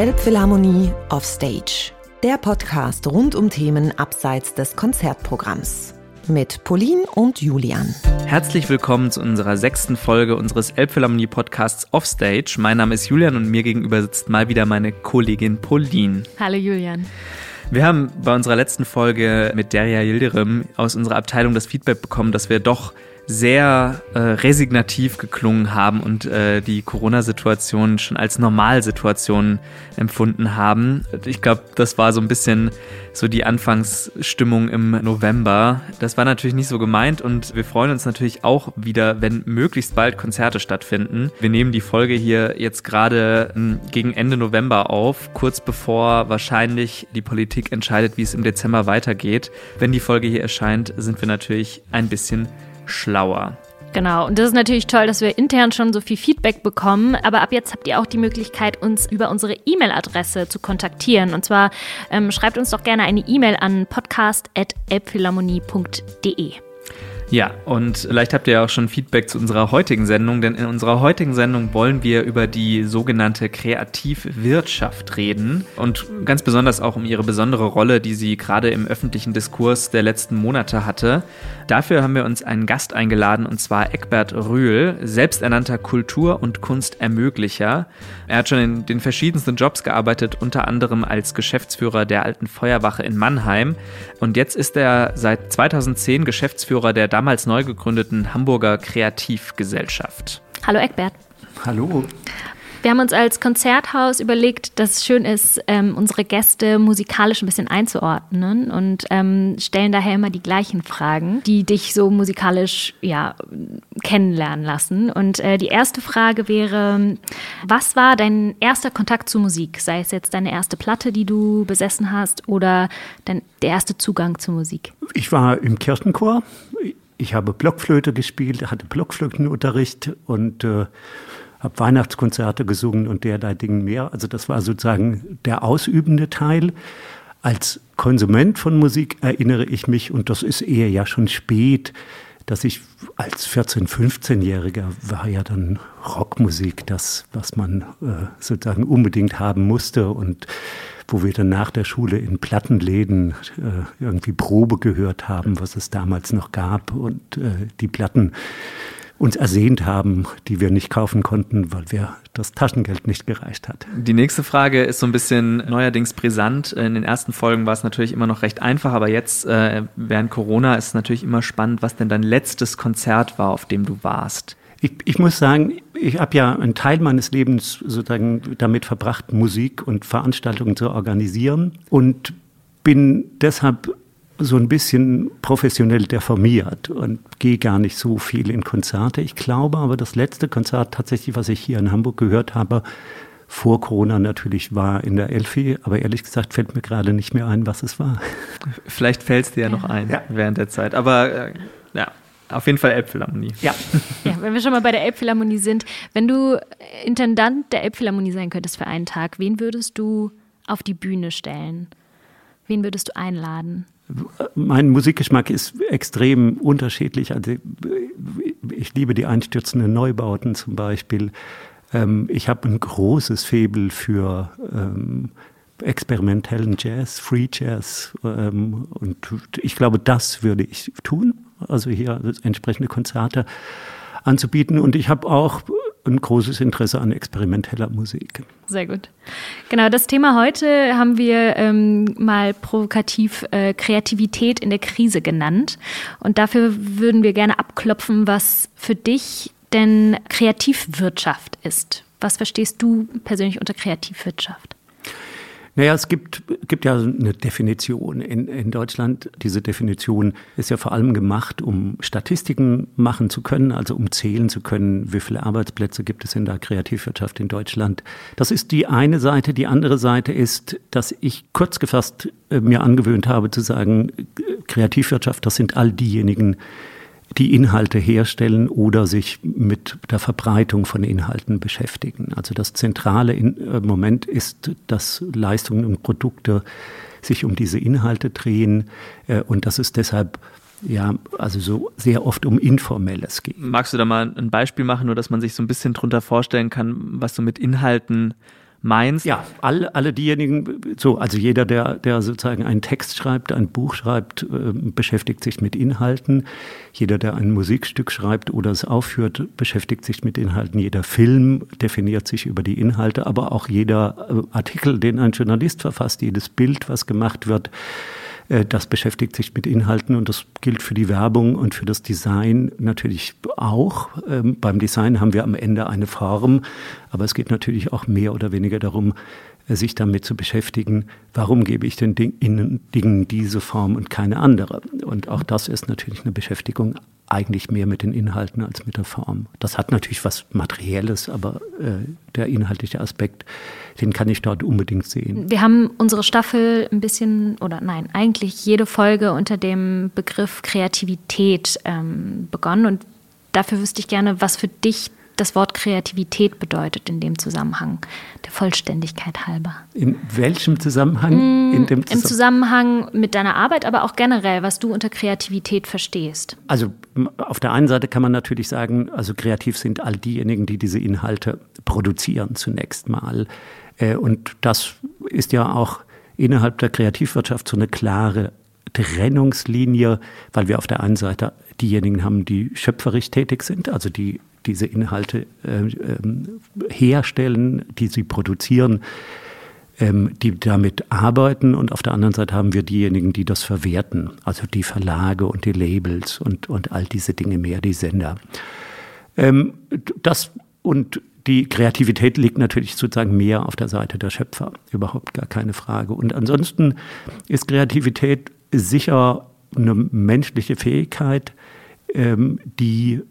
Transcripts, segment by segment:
Elbphilharmonie Offstage. Der Podcast rund um Themen abseits des Konzertprogramms. Mit Pauline und Julian. Herzlich willkommen zu unserer sechsten Folge unseres Elbphilharmonie Podcasts Offstage. Mein Name ist Julian und mir gegenüber sitzt mal wieder meine Kollegin Pauline. Hallo Julian. Wir haben bei unserer letzten Folge mit Derja Yildirim aus unserer Abteilung das Feedback bekommen, dass wir doch sehr äh, resignativ geklungen haben und äh, die Corona-Situation schon als Normalsituation empfunden haben. Ich glaube, das war so ein bisschen so die Anfangsstimmung im November. Das war natürlich nicht so gemeint und wir freuen uns natürlich auch wieder, wenn möglichst bald Konzerte stattfinden. Wir nehmen die Folge hier jetzt gerade hm, gegen Ende November auf, kurz bevor wahrscheinlich die Politik entscheidet, wie es im Dezember weitergeht. Wenn die Folge hier erscheint, sind wir natürlich ein bisschen schlauer. Genau, und das ist natürlich toll, dass wir intern schon so viel Feedback bekommen. Aber ab jetzt habt ihr auch die Möglichkeit, uns über unsere E-Mail-Adresse zu kontaktieren. Und zwar ähm, schreibt uns doch gerne eine E-Mail an podcast.elbphilharmonie.de. Ja, und vielleicht habt ihr ja auch schon Feedback zu unserer heutigen Sendung, denn in unserer heutigen Sendung wollen wir über die sogenannte Kreativwirtschaft reden und ganz besonders auch um ihre besondere Rolle, die sie gerade im öffentlichen Diskurs der letzten Monate hatte. Dafür haben wir uns einen Gast eingeladen und zwar Eckbert Rühl, selbsternannter Kultur- und Kunstermöglicher. Er hat schon in den verschiedensten Jobs gearbeitet, unter anderem als Geschäftsführer der Alten Feuerwache in Mannheim und jetzt ist er seit 2010 Geschäftsführer der damals neu gegründeten Hamburger Kreativgesellschaft. Hallo Eckbert. Hallo. Wir haben uns als Konzerthaus überlegt, dass es schön ist, ähm, unsere Gäste musikalisch ein bisschen einzuordnen und ähm, stellen daher immer die gleichen Fragen, die dich so musikalisch ja, kennenlernen lassen. Und äh, die erste Frage wäre, was war dein erster Kontakt zu Musik? Sei es jetzt deine erste Platte, die du besessen hast oder dein, der erste Zugang zur Musik? Ich war im Kirchenchor. Ich habe Blockflöte gespielt, hatte Blockflötenunterricht und äh, habe Weihnachtskonzerte gesungen und derlei Dingen mehr. Also das war sozusagen der ausübende Teil. Als Konsument von Musik erinnere ich mich, und das ist eher ja schon spät, dass ich als 14-, 15-Jähriger war ja dann Rockmusik das, was man äh, sozusagen unbedingt haben musste und wo wir dann nach der Schule in Plattenläden äh, irgendwie Probe gehört haben, was es damals noch gab und äh, die Platten uns ersehnt haben, die wir nicht kaufen konnten, weil wir das Taschengeld nicht gereicht hat. Die nächste Frage ist so ein bisschen neuerdings brisant. In den ersten Folgen war es natürlich immer noch recht einfach, aber jetzt äh, während Corona ist es natürlich immer spannend, was denn dein letztes Konzert war, auf dem du warst. Ich, ich muss sagen, ich habe ja einen Teil meines Lebens sozusagen damit verbracht, Musik und Veranstaltungen zu organisieren und bin deshalb so ein bisschen professionell deformiert und gehe gar nicht so viel in Konzerte. Ich glaube aber, das letzte Konzert tatsächlich, was ich hier in Hamburg gehört habe, vor Corona natürlich war in der Elfi, aber ehrlich gesagt fällt mir gerade nicht mehr ein, was es war. Vielleicht fällt es dir ja noch ein ja. während der Zeit, aber äh, ja. Auf jeden Fall Elbphilharmonie. Ja. ja, wenn wir schon mal bei der Elbphilharmonie sind, wenn du Intendant der Elbphilharmonie sein könntest für einen Tag, wen würdest du auf die Bühne stellen? Wen würdest du einladen? mein Musikgeschmack ist extrem unterschiedlich. Also ich liebe die einstürzenden Neubauten zum Beispiel. Ähm, ich habe ein großes Faible für ähm, experimentellen Jazz, Free Jazz. Ähm, und ich glaube, das würde ich tun. Also hier entsprechende Konzerte anzubieten. Und ich habe auch ein großes Interesse an experimenteller Musik. Sehr gut. Genau, das Thema heute haben wir ähm, mal provokativ äh, Kreativität in der Krise genannt. Und dafür würden wir gerne abklopfen, was für dich denn Kreativwirtschaft ist. Was verstehst du persönlich unter Kreativwirtschaft? Naja, es gibt, gibt ja eine Definition in, in Deutschland. Diese Definition ist ja vor allem gemacht, um Statistiken machen zu können, also um zählen zu können, wie viele Arbeitsplätze gibt es in der Kreativwirtschaft in Deutschland. Das ist die eine Seite. Die andere Seite ist, dass ich kurz gefasst äh, mir angewöhnt habe zu sagen, Kreativwirtschaft, das sind all diejenigen, die Inhalte herstellen oder sich mit der Verbreitung von Inhalten beschäftigen. Also das zentrale äh, Moment ist, dass Leistungen und Produkte sich um diese Inhalte drehen äh, und dass es deshalb ja, also so sehr oft um Informelles geht. Magst du da mal ein Beispiel machen, nur dass man sich so ein bisschen drunter vorstellen kann, was du mit Inhalten meinst. Ja, alle, alle diejenigen, so, also jeder, der, der sozusagen einen Text schreibt, ein Buch schreibt, äh, beschäftigt sich mit Inhalten. Jeder, der ein Musikstück schreibt oder es aufführt, beschäftigt sich mit Inhalten. Jeder Film definiert sich über die Inhalte, aber auch jeder äh, Artikel, den ein Journalist verfasst, jedes Bild, was gemacht wird, das beschäftigt sich mit Inhalten und das gilt für die Werbung und für das Design natürlich auch. Ähm, beim Design haben wir am Ende eine Form, aber es geht natürlich auch mehr oder weniger darum, äh, sich damit zu beschäftigen, warum gebe ich den Dingen diese Form und keine andere. Und auch das ist natürlich eine Beschäftigung eigentlich mehr mit den Inhalten als mit der Form. Das hat natürlich was Materielles, aber äh, der inhaltliche Aspekt, den kann ich dort unbedingt sehen. Wir haben unsere Staffel ein bisschen, oder nein, eigentlich jede Folge unter dem Begriff Kreativität ähm, begonnen. Und dafür wüsste ich gerne, was für dich das Wort Kreativität bedeutet in dem Zusammenhang, der Vollständigkeit halber. In welchem Zusammenhang? Mm, in dem Zusammenhang Im Zusammenhang mit deiner Arbeit, aber auch generell, was du unter Kreativität verstehst. Also auf der einen Seite kann man natürlich sagen, also kreativ sind all diejenigen, die diese Inhalte produzieren zunächst mal. Äh, und das ist ja auch innerhalb der Kreativwirtschaft so eine klare Trennungslinie, weil wir auf der einen Seite diejenigen haben, die schöpferisch tätig sind, also die diese Inhalte äh, herstellen, die sie produzieren, ähm, die damit arbeiten. Und auf der anderen Seite haben wir diejenigen, die das verwerten, also die Verlage und die Labels und, und all diese Dinge mehr, die Sender. Ähm, das und die Kreativität liegt natürlich sozusagen mehr auf der Seite der Schöpfer, überhaupt gar keine Frage. Und ansonsten ist Kreativität sicher eine menschliche Fähigkeit, ähm, die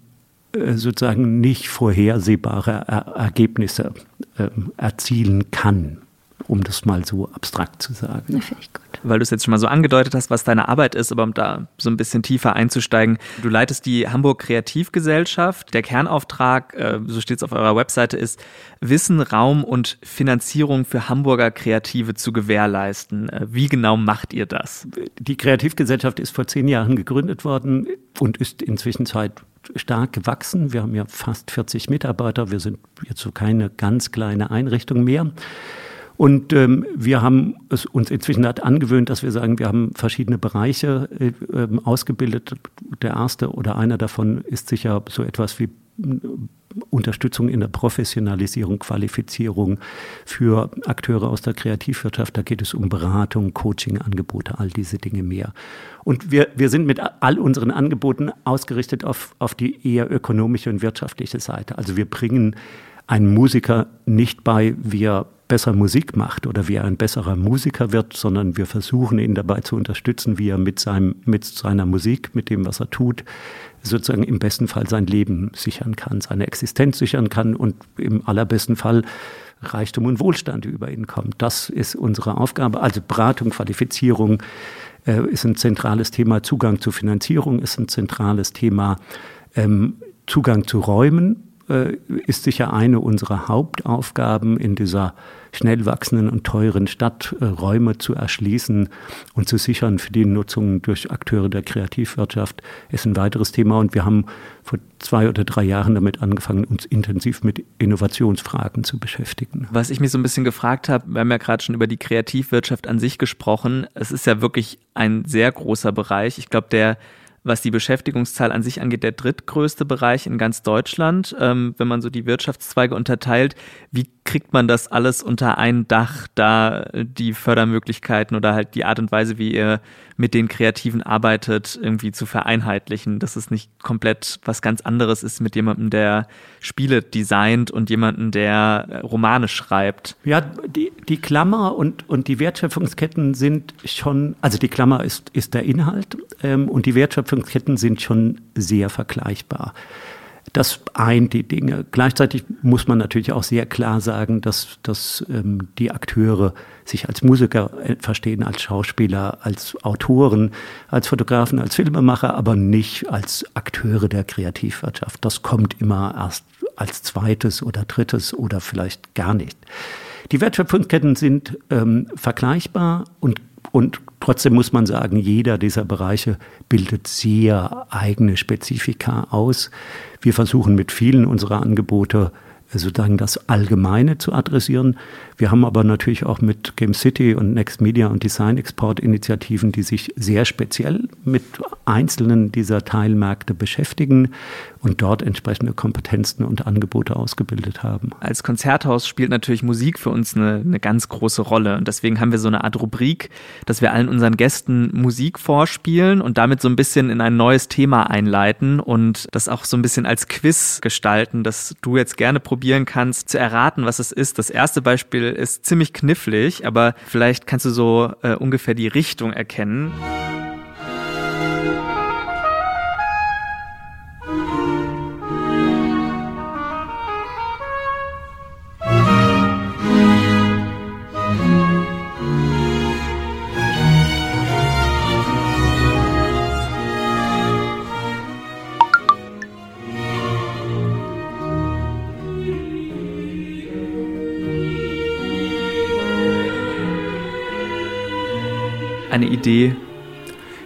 äh, sozusagen nicht vorhersehbare Ergebnisse ähm, erzielen kann, um das mal so abstrakt zu sagen. Ja, finde ich gut. Weil du es jetzt schon mal so angedeutet hast, was deine Arbeit ist, aber um da so ein bisschen tiefer einzusteigen. Du leitest die Hamburg Kreativgesellschaft. Der Kernauftrag, äh, so steht es auf eurer Webseite, ist, Wissen, Raum und Finanzierung für Hamburger Kreative zu gewährleisten. Äh, wie genau macht ihr das? Die Kreativgesellschaft ist vor zehn Jahren gegründet worden und ist inzwischen seit stark gewachsen. Wir haben ja fast 40 Mitarbeiter. Wir sind jetzt so keine ganz kleine Einrichtung mehr. Und ähm, wir haben es uns inzwischen halt angewöhnt, dass wir sagen, wir haben verschiedene Bereiche äh, ähm, ausgebildet. Der erste oder einer davon ist sicher so etwas wie Unterstützung in der Professionalisierung, Qualifizierung für Akteure aus der Kreativwirtschaft. Da geht es um Beratung, Coaching-Angebote, all diese Dinge mehr. Und wir, wir sind mit all unseren Angeboten ausgerichtet auf, auf die eher ökonomische und wirtschaftliche Seite. Also wir bringen einen Musiker nicht bei, wie er besser Musik macht oder wie er ein besserer Musiker wird, sondern wir versuchen ihn dabei zu unterstützen, wie er mit, seinem, mit seiner Musik, mit dem, was er tut, sozusagen im besten Fall sein Leben sichern kann, seine Existenz sichern kann und im allerbesten Fall Reichtum und Wohlstand über ihn kommt. Das ist unsere Aufgabe. Also Beratung, Qualifizierung äh, ist ein zentrales Thema. Zugang zu Finanzierung ist ein zentrales Thema. Ähm, Zugang zu Räumen ist sicher eine unserer Hauptaufgaben in dieser schnell wachsenden und teuren Stadt äh, Räume zu erschließen und zu sichern für die Nutzung durch Akteure der Kreativwirtschaft ist ein weiteres Thema. Und wir haben vor zwei oder drei Jahren damit angefangen, uns intensiv mit Innovationsfragen zu beschäftigen. Was ich mich so ein bisschen gefragt habe, wir haben ja gerade schon über die Kreativwirtschaft an sich gesprochen. Es ist ja wirklich ein sehr großer Bereich. Ich glaube, der was die Beschäftigungszahl an sich angeht, der drittgrößte Bereich in ganz Deutschland, ähm, wenn man so die Wirtschaftszweige unterteilt. Wie kriegt man das alles unter ein Dach, da die Fördermöglichkeiten oder halt die Art und Weise, wie ihr mit den Kreativen arbeitet, irgendwie zu vereinheitlichen, dass es nicht komplett was ganz anderes ist mit jemandem, der Spiele designt und jemandem, der Romane schreibt? Ja, die, die Klammer und, und die Wertschöpfungsketten sind schon, also die Klammer ist, ist der Inhalt ähm, und die Wertschöpfungsketten sind schon sehr vergleichbar. Das eint die Dinge. Gleichzeitig muss man natürlich auch sehr klar sagen, dass, dass ähm, die Akteure sich als Musiker äh, verstehen, als Schauspieler, als Autoren, als Fotografen, als Filmemacher, aber nicht als Akteure der Kreativwirtschaft. Das kommt immer erst als zweites oder drittes oder vielleicht gar nicht. Die Wertschöpfungsketten sind ähm, vergleichbar und und trotzdem muss man sagen, jeder dieser Bereiche bildet sehr eigene Spezifika aus. Wir versuchen mit vielen unserer Angebote sozusagen das Allgemeine zu adressieren. Wir haben aber natürlich auch mit Game City und Next Media und Design Export Initiativen, die sich sehr speziell mit einzelnen dieser Teilmärkte beschäftigen und dort entsprechende Kompetenzen und Angebote ausgebildet haben. Als Konzerthaus spielt natürlich Musik für uns eine, eine ganz große Rolle und deswegen haben wir so eine Art Rubrik, dass wir allen unseren Gästen Musik vorspielen und damit so ein bisschen in ein neues Thema einleiten und das auch so ein bisschen als Quiz gestalten, dass du jetzt gerne probieren kannst zu erraten, was es ist. Das erste Beispiel ist ziemlich knifflig, aber vielleicht kannst du so äh, ungefähr die Richtung erkennen. Idee?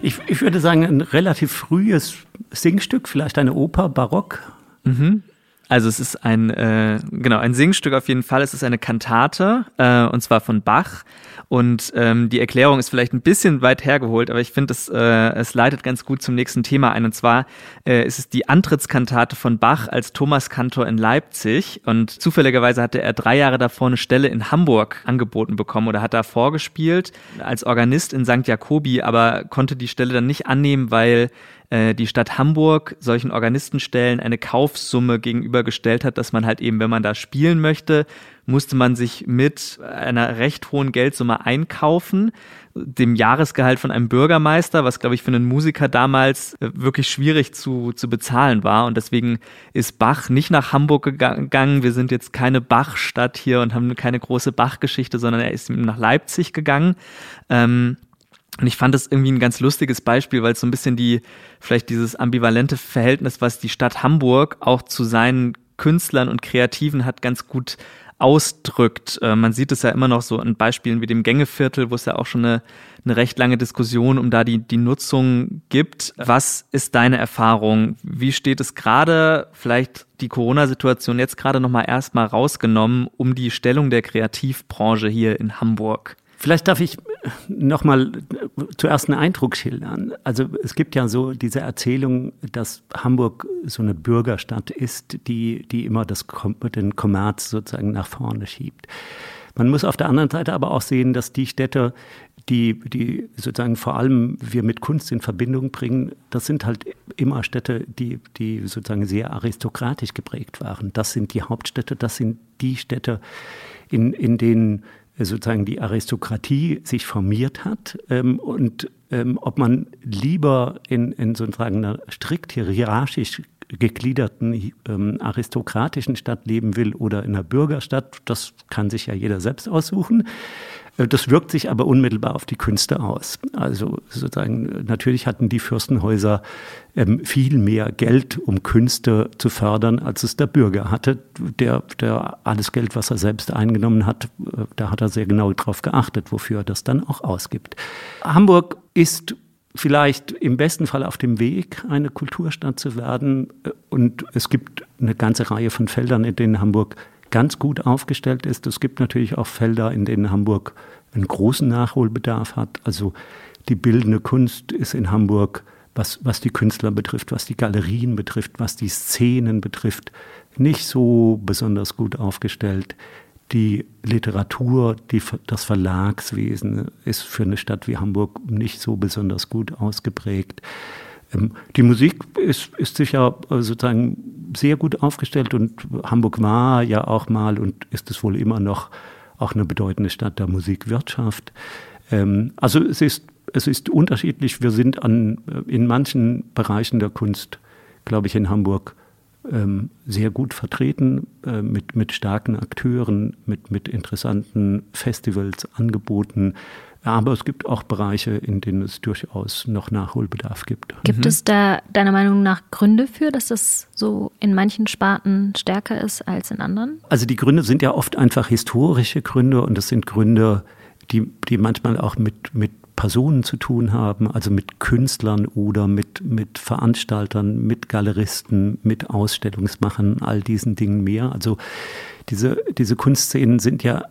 Ich, ich würde sagen, ein relativ frühes Singstück, vielleicht eine Oper, Barock. Mhm. Also es ist ein, äh, genau, ein Singstück auf jeden Fall. Es ist eine Kantate, äh, und zwar von Bach. Und ähm, die Erklärung ist vielleicht ein bisschen weit hergeholt, aber ich finde, es, äh, es leitet ganz gut zum nächsten Thema ein. Und zwar äh, ist es die Antrittskantate von Bach als Thomaskantor in Leipzig. Und zufälligerweise hatte er drei Jahre davor eine Stelle in Hamburg angeboten bekommen oder hat da vorgespielt als Organist in St. Jakobi, aber konnte die Stelle dann nicht annehmen, weil äh, die Stadt Hamburg solchen Organistenstellen eine Kaufsumme gegenübergestellt hat, dass man halt eben, wenn man da spielen möchte, musste man sich mit einer recht hohen Geldsumme einkaufen, dem Jahresgehalt von einem Bürgermeister, was glaube ich für einen Musiker damals äh, wirklich schwierig zu, zu bezahlen war. Und deswegen ist Bach nicht nach Hamburg gegangen. Wir sind jetzt keine Bachstadt hier und haben keine große Bachgeschichte, sondern er ist nach Leipzig gegangen. Ähm, und ich fand das irgendwie ein ganz lustiges Beispiel, weil es so ein bisschen die, vielleicht dieses ambivalente Verhältnis, was die Stadt Hamburg auch zu seinen Künstlern und Kreativen hat, ganz gut ausdrückt. Äh, man sieht es ja immer noch so in Beispielen wie dem Gängeviertel, wo es ja auch schon eine, eine recht lange Diskussion um da die, die Nutzung gibt. Was ist deine Erfahrung? Wie steht es gerade, vielleicht die Corona-Situation jetzt gerade nochmal erstmal rausgenommen, um die Stellung der Kreativbranche hier in Hamburg? Vielleicht darf ich noch mal zuerst einen Eindruck schildern. Also es gibt ja so diese Erzählung, dass Hamburg so eine Bürgerstadt ist, die, die immer das, den Kommerz sozusagen nach vorne schiebt. Man muss auf der anderen Seite aber auch sehen, dass die Städte, die, die sozusagen vor allem wir mit Kunst in Verbindung bringen, das sind halt immer Städte, die, die sozusagen sehr aristokratisch geprägt waren. Das sind die Hauptstädte, das sind die Städte, in, in denen sozusagen die Aristokratie sich formiert hat ähm, und ähm, ob man lieber in, in sozusagen einer strikt hierarchisch gegliederten ähm, aristokratischen Stadt leben will oder in einer Bürgerstadt, das kann sich ja jeder selbst aussuchen. Äh, das wirkt sich aber unmittelbar auf die Künste aus. Also sozusagen, natürlich hatten die Fürstenhäuser ähm, viel mehr Geld, um Künste zu fördern, als es der Bürger hatte. Der, der alles Geld, was er selbst eingenommen hat, äh, da hat er sehr genau darauf geachtet, wofür er das dann auch ausgibt. Hamburg ist vielleicht im besten Fall auf dem Weg, eine Kulturstadt zu werden. Äh, und es gibt eine ganze Reihe von Feldern, in denen Hamburg ganz gut aufgestellt ist. Es gibt natürlich auch Felder, in denen Hamburg einen großen Nachholbedarf hat. Also die bildende Kunst ist in Hamburg, was, was die Künstler betrifft, was die Galerien betrifft, was die Szenen betrifft, nicht so besonders gut aufgestellt. Die Literatur, die, das Verlagswesen ist für eine Stadt wie Hamburg nicht so besonders gut ausgeprägt. Ähm, die Musik ist, ist sicher äh, sozusagen sehr gut aufgestellt und Hamburg war ja auch mal und ist es wohl immer noch auch eine bedeutende Stadt der Musikwirtschaft. Ähm, also es ist, es ist unterschiedlich. Wir sind an, äh, in manchen Bereichen der Kunst, glaube ich, in Hamburg ähm, sehr gut vertreten, äh, mit, mit starken Akteuren, mit, mit interessanten Festivals, Angeboten. Aber es gibt auch Bereiche, in denen es durchaus noch Nachholbedarf gibt. Gibt mhm. es da deiner Meinung nach Gründe für, dass das so in manchen Sparten stärker ist als in anderen? Also die Gründe sind ja oft einfach historische Gründe und das sind Gründe, die, die manchmal auch mit, mit Personen zu tun haben, also mit Künstlern oder mit, mit Veranstaltern, mit Galeristen, mit Ausstellungsmachern, all diesen Dingen mehr. Also diese, diese Kunstszenen sind ja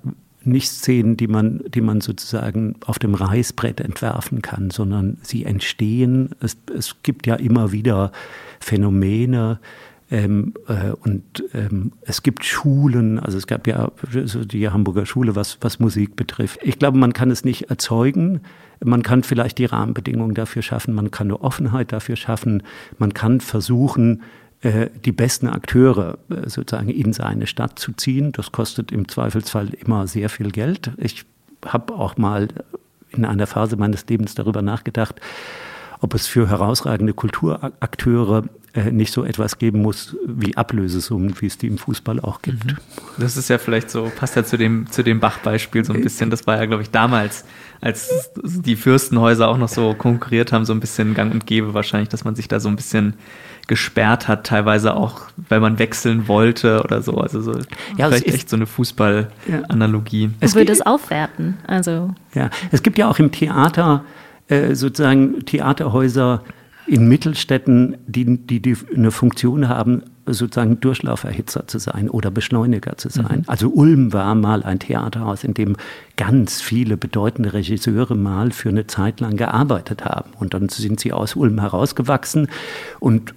nicht Szenen, die man, die man sozusagen auf dem Reißbrett entwerfen kann, sondern sie entstehen. Es, es gibt ja immer wieder Phänomene, ähm, äh, und ähm, es gibt Schulen, also es gab ja die Hamburger Schule, was, was Musik betrifft. Ich glaube, man kann es nicht erzeugen. Man kann vielleicht die Rahmenbedingungen dafür schaffen, man kann eine Offenheit dafür schaffen, man kann versuchen, die besten Akteure äh, sozusagen in seine Stadt zu ziehen. Das kostet im Zweifelsfall immer sehr viel Geld. Ich habe auch mal in einer Phase meines Lebens darüber nachgedacht, ob es für herausragende Kulturakteure äh, nicht so etwas geben muss wie Ablösesummen, wie es die im Fußball auch gibt. Mhm. Das ist ja vielleicht so, passt ja zu dem, zu dem Bach-Beispiel so ein bisschen. Das war ja, glaube ich, damals, als die Fürstenhäuser auch noch so konkurriert haben, so ein bisschen gang und gäbe wahrscheinlich, dass man sich da so ein bisschen gesperrt hat, teilweise auch, weil man wechseln wollte oder so. Also so ja, vielleicht echt so eine Fußball-Analogie. Ja. Es würde es aufwerten. Also. Ja, es gibt ja auch im Theater äh, sozusagen Theaterhäuser in Mittelstädten, die, die, die eine Funktion haben, sozusagen Durchlauferhitzer zu sein oder Beschleuniger zu sein. Mhm. Also Ulm war mal ein Theaterhaus, in dem ganz viele bedeutende Regisseure mal für eine Zeit lang gearbeitet haben. Und dann sind sie aus Ulm herausgewachsen. Und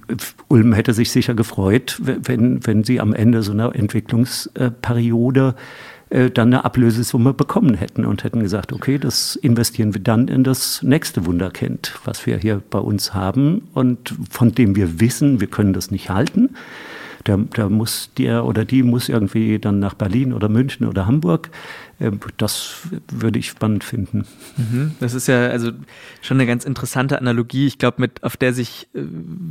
Ulm hätte sich sicher gefreut, wenn, wenn sie am Ende so einer Entwicklungsperiode äh, dann eine Ablösesumme bekommen hätten und hätten gesagt, okay, das investieren wir dann in das nächste Wunderkind, was wir hier bei uns haben und von dem wir wissen, wir können das nicht halten. Da, da muss der oder die muss irgendwie dann nach Berlin oder München oder Hamburg. Ähm, das würde ich spannend finden. Mhm. Das ist ja also schon eine ganz interessante Analogie. Ich glaube, mit auf der sich äh,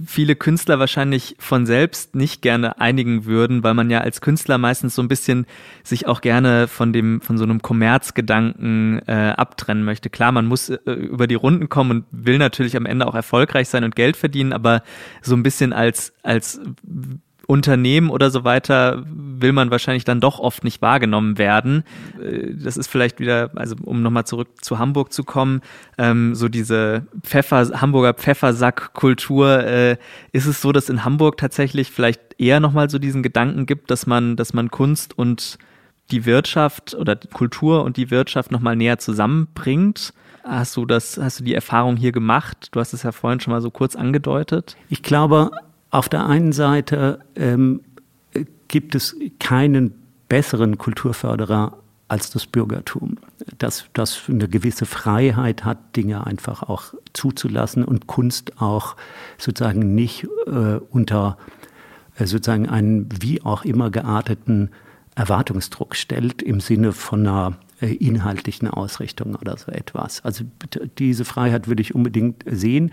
viele Künstler wahrscheinlich von selbst nicht gerne einigen würden, weil man ja als Künstler meistens so ein bisschen sich auch gerne von dem von so einem Kommerzgedanken äh, abtrennen möchte. Klar, man muss äh, über die Runden kommen und will natürlich am Ende auch erfolgreich sein und Geld verdienen, aber so ein bisschen als als Unternehmen oder so weiter will man wahrscheinlich dann doch oft nicht wahrgenommen werden. Äh, das ist vielleicht wieder, also um nochmal zurück zu Hamburg zu kommen, ähm, so diese Pfeffer, Hamburger Pfeffersackkultur, äh, ist es so, dass in Hamburg tatsächlich vielleicht eher nochmal so diesen Gedanken gibt, dass man, dass man Kunst und die Wirtschaft oder die Kultur und die Wirtschaft nochmal näher zusammenbringt? Hast du das, hast du die Erfahrung hier gemacht? Du hast es ja vorhin schon mal so kurz angedeutet. Ich glaube, auf der einen Seite ähm, gibt es keinen besseren Kulturförderer als das Bürgertum, das, das eine gewisse Freiheit hat, Dinge einfach auch zuzulassen und Kunst auch sozusagen nicht äh, unter äh, sozusagen einen wie auch immer gearteten Erwartungsdruck stellt im Sinne von einer äh, inhaltlichen Ausrichtung oder so etwas. Also diese Freiheit würde ich unbedingt sehen.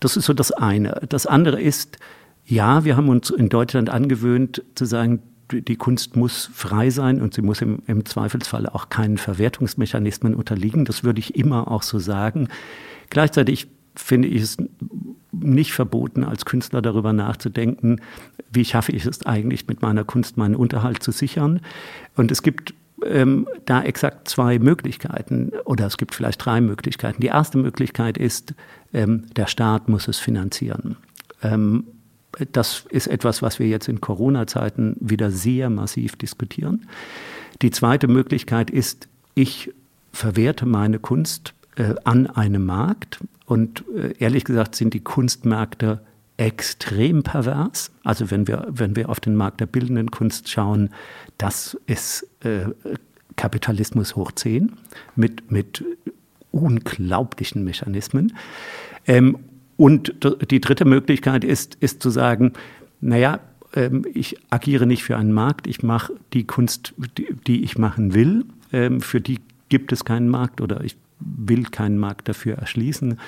Das ist so das eine. Das andere ist, ja, wir haben uns in Deutschland angewöhnt zu sagen, die Kunst muss frei sein und sie muss im, im Zweifelsfall auch keinen Verwertungsmechanismen unterliegen. Das würde ich immer auch so sagen. Gleichzeitig finde ich es nicht verboten, als Künstler darüber nachzudenken, wie schaffe ich es eigentlich, mit meiner Kunst meinen Unterhalt zu sichern. Und es gibt ähm, da exakt zwei Möglichkeiten oder es gibt vielleicht drei Möglichkeiten. Die erste Möglichkeit ist, ähm, der Staat muss es finanzieren. Ähm, das ist etwas, was wir jetzt in Corona-Zeiten wieder sehr massiv diskutieren. Die zweite Möglichkeit ist, ich verwerte meine Kunst äh, an einem Markt. Und äh, ehrlich gesagt sind die Kunstmärkte extrem pervers. Also wenn wir, wenn wir auf den Markt der bildenden Kunst schauen, das ist äh, Kapitalismus hoch 10 mit, mit unglaublichen Mechanismen. Ähm, und die dritte Möglichkeit ist, ist zu sagen, naja, ähm, ich agiere nicht für einen Markt, ich mache die Kunst, die, die ich machen will. Ähm, für die gibt es keinen Markt oder ich will keinen Markt dafür erschließen.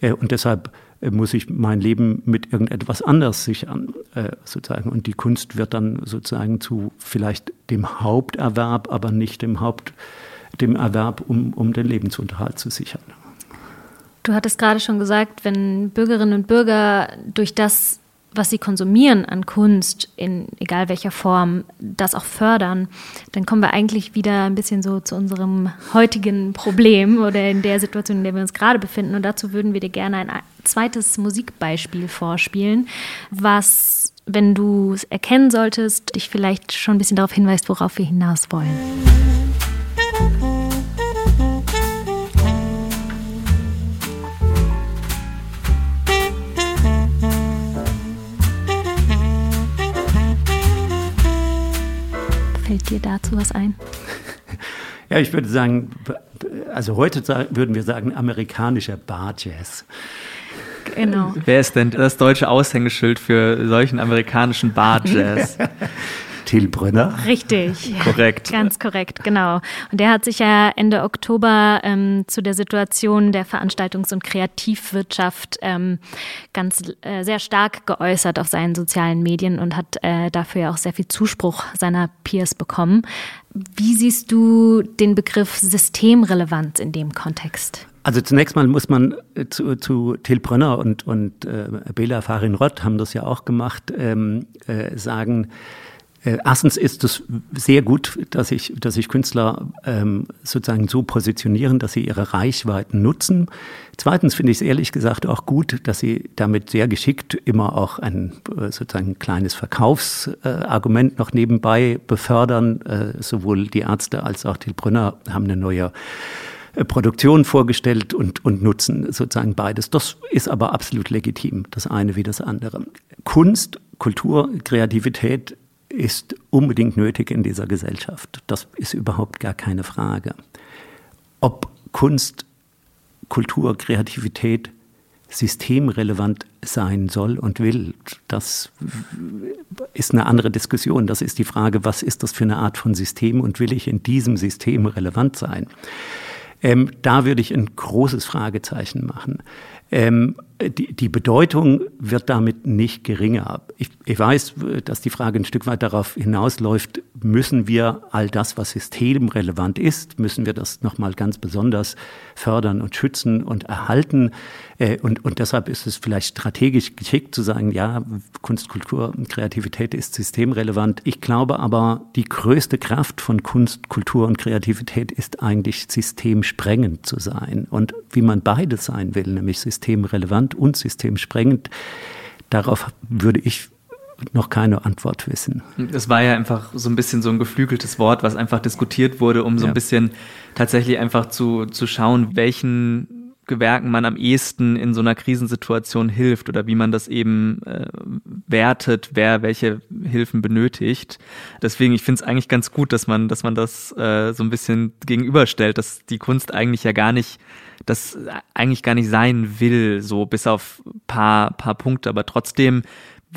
Äh, und deshalb muss ich mein Leben mit irgendetwas anders sichern, äh, sozusagen. Und die Kunst wird dann sozusagen zu vielleicht dem Haupterwerb, aber nicht dem Haupt, dem Erwerb, um, um den Lebensunterhalt zu sichern. Du hattest gerade schon gesagt, wenn Bürgerinnen und Bürger durch das, was sie konsumieren an Kunst, in egal welcher Form, das auch fördern, dann kommen wir eigentlich wieder ein bisschen so zu unserem heutigen Problem oder in der Situation, in der wir uns gerade befinden. Und dazu würden wir dir gerne ein zweites Musikbeispiel vorspielen, was, wenn du es erkennen solltest, dich vielleicht schon ein bisschen darauf hinweist, worauf wir hinaus wollen. Fällt dir dazu was ein? Ja, ich würde sagen, also heute würden wir sagen, amerikanischer Bar-Jazz. Genau. Wer ist denn das deutsche Aushängeschild für solchen amerikanischen Bar-Jazz? Till Brünner. Richtig. Korrekt. Ganz korrekt, genau. Und der hat sich ja Ende Oktober ähm, zu der Situation der Veranstaltungs- und Kreativwirtschaft ähm, ganz äh, sehr stark geäußert auf seinen sozialen Medien und hat äh, dafür ja auch sehr viel Zuspruch seiner Peers bekommen. Wie siehst du den Begriff Systemrelevanz in dem Kontext? Also zunächst mal muss man äh, zu, zu Till Brönner und, und äh, Bela Farin Rott haben das ja auch gemacht, ähm, äh, sagen, erstens ist es sehr gut, dass sich dass sich Künstler ähm, sozusagen so positionieren, dass sie ihre Reichweiten nutzen. Zweitens finde ich es ehrlich gesagt auch gut, dass sie damit sehr geschickt immer auch ein äh, sozusagen kleines Verkaufsargument äh, noch nebenbei befördern. Äh, sowohl die Ärzte als auch die Brünner haben eine neue äh, Produktion vorgestellt und, und nutzen sozusagen beides. Das ist aber absolut legitim, das eine wie das andere. Kunst, Kultur, Kreativität ist unbedingt nötig in dieser Gesellschaft. Das ist überhaupt gar keine Frage. Ob Kunst, Kultur, Kreativität systemrelevant sein soll und will, das ist eine andere Diskussion. Das ist die Frage, was ist das für eine Art von System und will ich in diesem System relevant sein? Ähm, da würde ich ein großes Fragezeichen machen. Ähm, die, die, Bedeutung wird damit nicht geringer. Ich, ich, weiß, dass die Frage ein Stück weit darauf hinausläuft, müssen wir all das, was systemrelevant ist, müssen wir das nochmal ganz besonders fördern und schützen und erhalten. Äh, und, und deshalb ist es vielleicht strategisch geschickt zu sagen, ja, Kunst, Kultur und Kreativität ist systemrelevant. Ich glaube aber, die größte Kraft von Kunst, Kultur und Kreativität ist eigentlich systemsprengend zu sein. Und wie man beides sein will, nämlich systemrelevant und systemsprengend, darauf würde ich noch keine Antwort wissen. Es war ja einfach so ein bisschen so ein geflügeltes Wort, was einfach diskutiert wurde, um so ein bisschen tatsächlich einfach zu, zu schauen, welchen Gewerken man am ehesten in so einer Krisensituation hilft oder wie man das eben äh, wertet, wer welche Hilfen benötigt. Deswegen, ich finde es eigentlich ganz gut, dass man, dass man das äh, so ein bisschen gegenüberstellt, dass die Kunst eigentlich ja gar nicht, das eigentlich gar nicht sein will, so bis auf paar, paar Punkte, aber trotzdem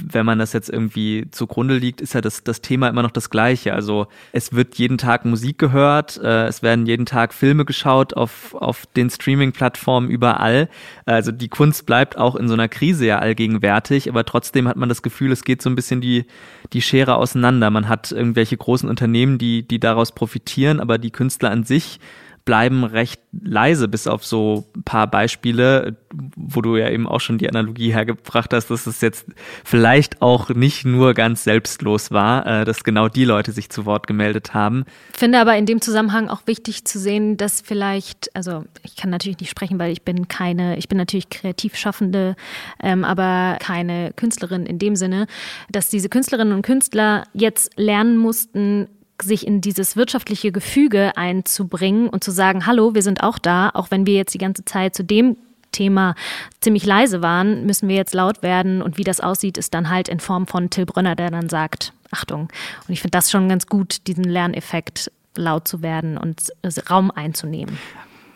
wenn man das jetzt irgendwie zugrunde liegt, ist ja das, das Thema immer noch das gleiche. Also es wird jeden Tag Musik gehört, äh, es werden jeden Tag Filme geschaut auf, auf den Streaming-Plattformen überall. Also die Kunst bleibt auch in so einer Krise ja allgegenwärtig, aber trotzdem hat man das Gefühl, es geht so ein bisschen die, die Schere auseinander. Man hat irgendwelche großen Unternehmen, die, die daraus profitieren, aber die Künstler an sich bleiben recht leise, bis auf so ein paar Beispiele, wo du ja eben auch schon die Analogie hergebracht hast, dass es jetzt vielleicht auch nicht nur ganz selbstlos war, äh, dass genau die Leute sich zu Wort gemeldet haben. Finde aber in dem Zusammenhang auch wichtig zu sehen, dass vielleicht, also ich kann natürlich nicht sprechen, weil ich bin keine, ich bin natürlich kreativ Schaffende, ähm, aber keine Künstlerin in dem Sinne, dass diese Künstlerinnen und Künstler jetzt lernen mussten, sich in dieses wirtschaftliche Gefüge einzubringen und zu sagen, hallo, wir sind auch da, auch wenn wir jetzt die ganze Zeit zu dem Thema ziemlich leise waren, müssen wir jetzt laut werden und wie das aussieht, ist dann halt in Form von Till Brönner, der dann sagt, Achtung. Und ich finde das schon ganz gut, diesen Lerneffekt laut zu werden und Raum einzunehmen.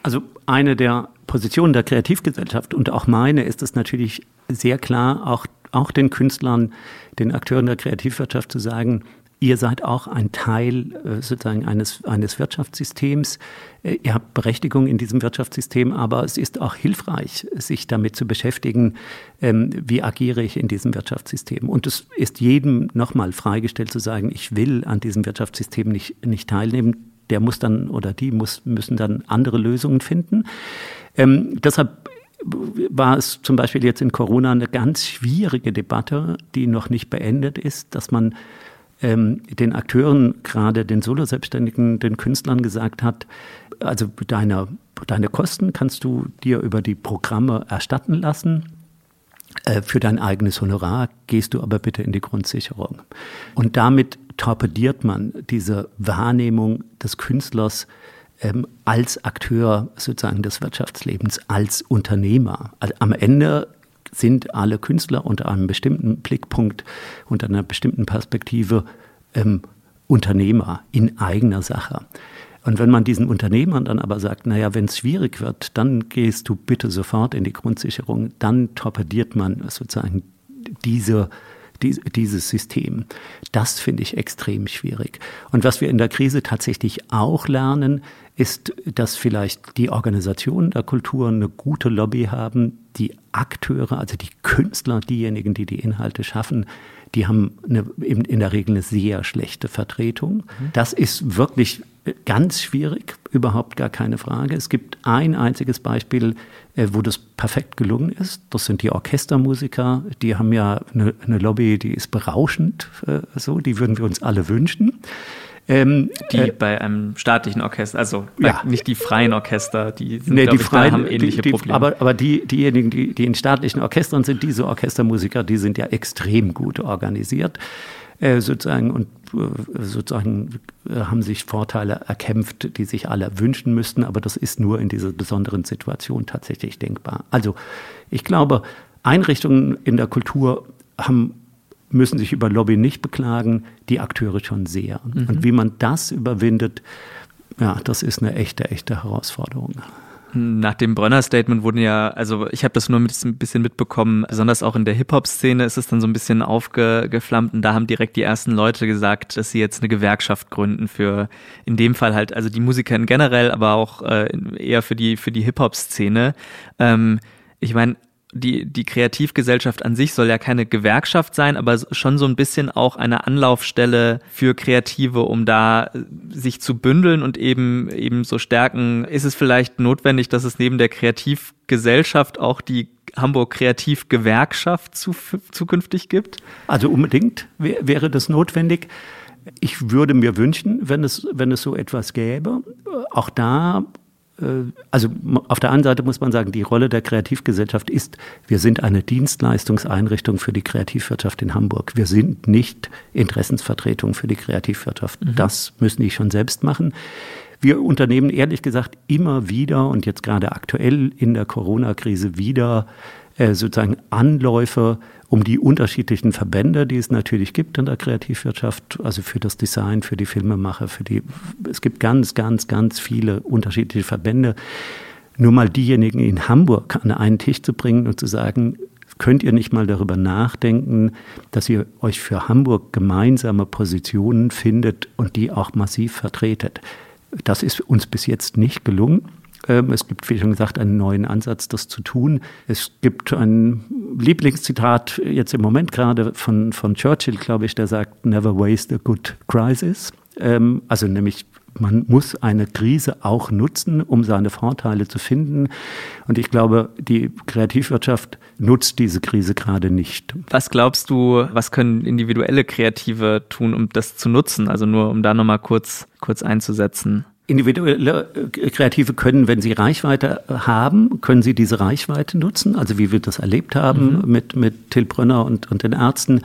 Also eine der Positionen der Kreativgesellschaft und auch meine ist es natürlich sehr klar, auch, auch den Künstlern, den Akteuren der Kreativwirtschaft zu sagen, Ihr seid auch ein Teil äh, sozusagen eines, eines Wirtschaftssystems. Äh, ihr habt Berechtigung in diesem Wirtschaftssystem, aber es ist auch hilfreich, sich damit zu beschäftigen, ähm, wie agiere ich in diesem Wirtschaftssystem. Und es ist jedem nochmal freigestellt zu sagen, ich will an diesem Wirtschaftssystem nicht, nicht teilnehmen. Der muss dann oder die muss, müssen dann andere Lösungen finden. Ähm, deshalb war es zum Beispiel jetzt in Corona eine ganz schwierige Debatte, die noch nicht beendet ist, dass man ähm, den Akteuren, gerade den Solo-Selbstständigen, den Künstlern gesagt hat, also deine, deine Kosten kannst du dir über die Programme erstatten lassen. Äh, für dein eigenes Honorar gehst du aber bitte in die Grundsicherung. Und damit torpediert man diese Wahrnehmung des Künstlers ähm, als Akteur sozusagen des Wirtschaftslebens, als Unternehmer. Also am Ende sind alle Künstler unter einem bestimmten Blickpunkt, unter einer bestimmten Perspektive ähm, Unternehmer in eigener Sache. Und wenn man diesen Unternehmern dann aber sagt, naja, wenn es schwierig wird, dann gehst du bitte sofort in die Grundsicherung, dann torpediert man sozusagen diese dieses System. Das finde ich extrem schwierig. Und was wir in der Krise tatsächlich auch lernen, ist, dass vielleicht die Organisationen der Kultur eine gute Lobby haben, die Akteure, also die Künstler, diejenigen, die die Inhalte schaffen, die haben eine, in der Regel eine sehr schlechte Vertretung. Mhm. Das ist wirklich ganz schwierig, überhaupt gar keine Frage. Es gibt ein einziges Beispiel, äh, wo das perfekt gelungen ist. Das sind die Orchestermusiker. Die haben ja eine, eine Lobby, die ist berauschend, äh, so. Die würden wir uns alle wünschen. Ähm, die äh, bei einem staatlichen Orchester, also ja. nicht die freien Orchester, die, sind, nee, die freien, haben ähnliche die, die, Probleme. Aber, aber die, diejenigen, die, die in staatlichen Orchestern sind, diese Orchestermusiker, die sind ja extrem gut organisiert. Äh, sozusagen und äh, sozusagen äh, haben sich Vorteile erkämpft, die sich alle wünschen müssten, aber das ist nur in dieser besonderen Situation tatsächlich denkbar. Also ich glaube, Einrichtungen in der Kultur haben müssen sich über Lobby nicht beklagen, die Akteure schon sehr. Mhm. Und wie man das überwindet, ja, das ist eine echte, echte Herausforderung. Nach dem Bronner-Statement wurden ja, also ich habe das nur mit, ein bisschen mitbekommen, besonders auch in der Hip-Hop-Szene ist es dann so ein bisschen aufgeflammt und da haben direkt die ersten Leute gesagt, dass sie jetzt eine Gewerkschaft gründen für, in dem Fall halt, also die Musiker in generell, aber auch äh, eher für die, für die Hip-Hop-Szene. Ähm, ich meine, die, die Kreativgesellschaft an sich soll ja keine Gewerkschaft sein, aber schon so ein bisschen auch eine Anlaufstelle für Kreative, um da äh, sich zu bündeln und eben, eben so stärken. Ist es vielleicht notwendig, dass es neben der Kreativgesellschaft auch die Hamburg Kreativgewerkschaft zu, zukünftig gibt? Also unbedingt wäre das notwendig. Ich würde mir wünschen, wenn es, wenn es so etwas gäbe. Auch da also auf der einen Seite muss man sagen, die Rolle der Kreativgesellschaft ist, wir sind eine Dienstleistungseinrichtung für die Kreativwirtschaft in Hamburg. Wir sind nicht Interessensvertretung für die Kreativwirtschaft. Mhm. Das müssen die schon selbst machen. Wir unternehmen ehrlich gesagt immer wieder und jetzt gerade aktuell in der Corona-Krise wieder äh, sozusagen Anläufe, um die unterschiedlichen Verbände, die es natürlich gibt in der Kreativwirtschaft, also für das Design, für die Filmemacher, für die, es gibt ganz, ganz, ganz viele unterschiedliche Verbände. Nur mal diejenigen in Hamburg an einen Tisch zu bringen und zu sagen, könnt ihr nicht mal darüber nachdenken, dass ihr euch für Hamburg gemeinsame Positionen findet und die auch massiv vertretet. Das ist uns bis jetzt nicht gelungen. Ähm, es gibt, wie schon gesagt, einen neuen Ansatz, das zu tun. Es gibt ein Lieblingszitat jetzt im Moment gerade von, von Churchill, glaube ich, der sagt, never waste a good crisis. Ähm, also nämlich, man muss eine Krise auch nutzen, um seine Vorteile zu finden. Und ich glaube, die Kreativwirtschaft nutzt diese Krise gerade nicht. Was glaubst du, was können individuelle Kreative tun, um das zu nutzen? Also nur, um da nochmal kurz, kurz einzusetzen. Individuelle äh, Kreative können, wenn sie Reichweite haben, können sie diese Reichweite nutzen. Also wie wir das erlebt haben mhm. mit, mit Till Brönner und, und den Ärzten.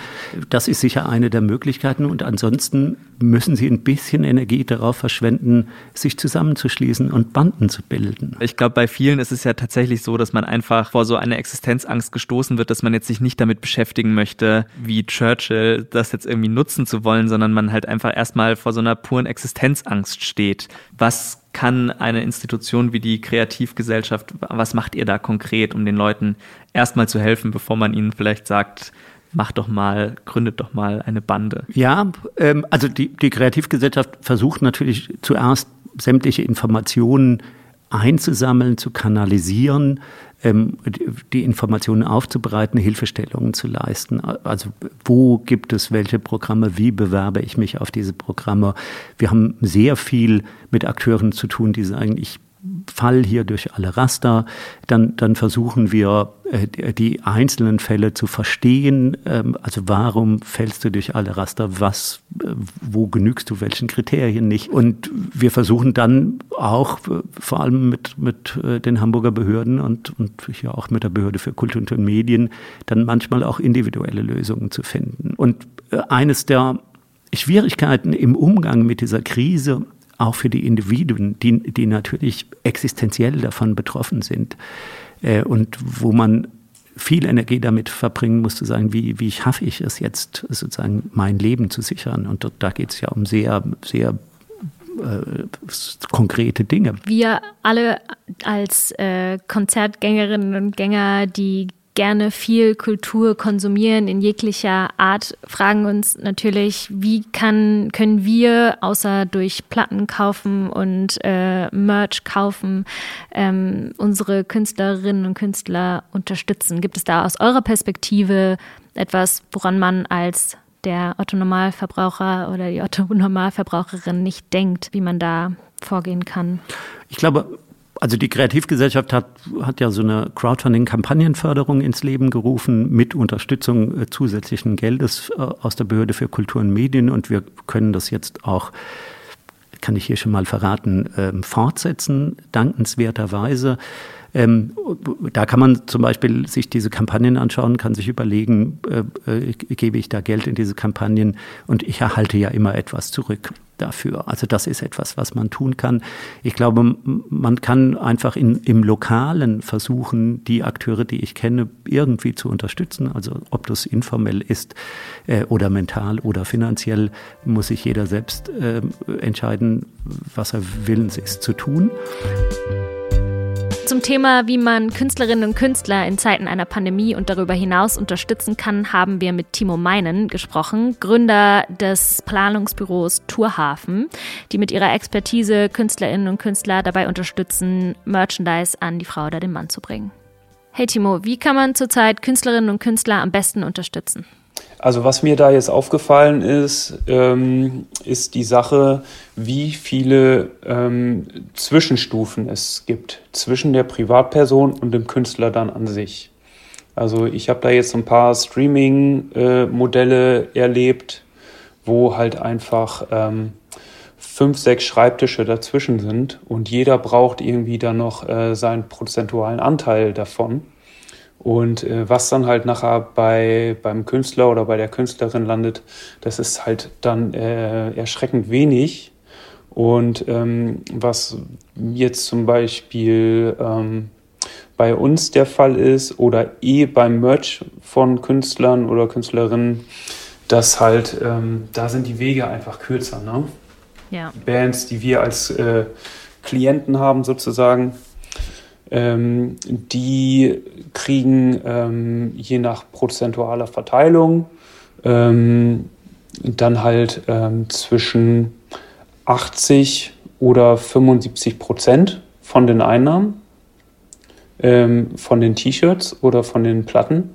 Das ist sicher eine der Möglichkeiten. Und ansonsten müssen sie ein bisschen Energie darauf verschwenden, sich zusammenzuschließen und Banden zu bilden. Ich glaube, bei vielen ist es ja tatsächlich so, dass man einfach vor so eine Existenzangst gestoßen wird, dass man jetzt sich nicht damit beschäftigen möchte, wie Churchill das jetzt irgendwie nutzen zu wollen, sondern man halt einfach erstmal vor so einer puren Existenzangst steht. Was kann eine Institution wie die Kreativgesellschaft, was macht ihr da konkret, um den Leuten erstmal zu helfen, bevor man ihnen vielleicht sagt, mach doch mal, gründet doch mal eine Bande. Ja, ähm, also die, die Kreativgesellschaft versucht natürlich zuerst sämtliche Informationen einzusammeln, zu kanalisieren, die Informationen aufzubereiten, Hilfestellungen zu leisten. Also wo gibt es welche Programme, wie bewerbe ich mich auf diese Programme? Wir haben sehr viel mit Akteuren zu tun, die sagen, ich Fall hier durch alle Raster, dann, dann versuchen wir äh, die einzelnen Fälle zu verstehen. Ähm, also warum fällst du durch alle Raster? Was, äh, wo genügst du welchen Kriterien nicht? Und wir versuchen dann auch äh, vor allem mit, mit den Hamburger Behörden und, und hier auch mit der Behörde für Kultur und Medien dann manchmal auch individuelle Lösungen zu finden. Und eines der Schwierigkeiten im Umgang mit dieser Krise auch für die Individuen, die, die natürlich existenziell davon betroffen sind äh, und wo man viel Energie damit verbringen muss, zu sagen, wie, wie schaffe ich es jetzt, sozusagen mein Leben zu sichern. Und da, da geht es ja um sehr, sehr äh, konkrete Dinge. Wir alle als äh, Konzertgängerinnen und Gänger, die gerne viel Kultur konsumieren in jeglicher Art, fragen uns natürlich, wie kann, können wir außer durch Platten kaufen und äh, Merch kaufen, ähm, unsere Künstlerinnen und Künstler unterstützen? Gibt es da aus eurer Perspektive etwas, woran man als der Otto-Normalverbraucher oder die Otto-Normalverbraucherin nicht denkt, wie man da vorgehen kann? Ich glaube, also die Kreativgesellschaft hat, hat ja so eine Crowdfunding-Kampagnenförderung ins Leben gerufen mit Unterstützung äh, zusätzlichen Geldes äh, aus der Behörde für Kultur und Medien und wir können das jetzt auch, kann ich hier schon mal verraten, äh, fortsetzen, dankenswerterweise. Ähm, da kann man zum Beispiel sich diese Kampagnen anschauen, kann sich überlegen, äh, äh, gebe ich da Geld in diese Kampagnen und ich erhalte ja immer etwas zurück dafür. Also das ist etwas, was man tun kann. Ich glaube, man kann einfach in, im Lokalen versuchen, die Akteure, die ich kenne, irgendwie zu unterstützen. Also ob das informell ist äh, oder mental oder finanziell, muss sich jeder selbst äh, entscheiden, was er willens ist zu tun. Zum Thema, wie man Künstlerinnen und Künstler in Zeiten einer Pandemie und darüber hinaus unterstützen kann, haben wir mit Timo Meinen gesprochen, Gründer des Planungsbüros Tourhafen, die mit ihrer Expertise Künstlerinnen und Künstler dabei unterstützen, Merchandise an die Frau oder den Mann zu bringen. Hey Timo, wie kann man zurzeit Künstlerinnen und Künstler am besten unterstützen? Also was mir da jetzt aufgefallen ist, ähm, ist die Sache, wie viele ähm, Zwischenstufen es gibt zwischen der Privatperson und dem Künstler dann an sich. Also ich habe da jetzt ein paar Streaming-Modelle äh, erlebt, wo halt einfach ähm, fünf, sechs Schreibtische dazwischen sind und jeder braucht irgendwie dann noch äh, seinen prozentualen Anteil davon. Und äh, was dann halt nachher bei, beim Künstler oder bei der Künstlerin landet, das ist halt dann äh, erschreckend wenig. Und ähm, was jetzt zum Beispiel ähm, bei uns der Fall ist oder eh beim Merch von Künstlern oder Künstlerinnen, dass halt, ähm, da sind die Wege einfach kürzer. Ne? Ja. Bands, die wir als äh, Klienten haben sozusagen, ähm, die kriegen ähm, je nach prozentualer Verteilung ähm, dann halt ähm, zwischen 80 oder 75 Prozent von den Einnahmen ähm, von den T-Shirts oder von den Platten.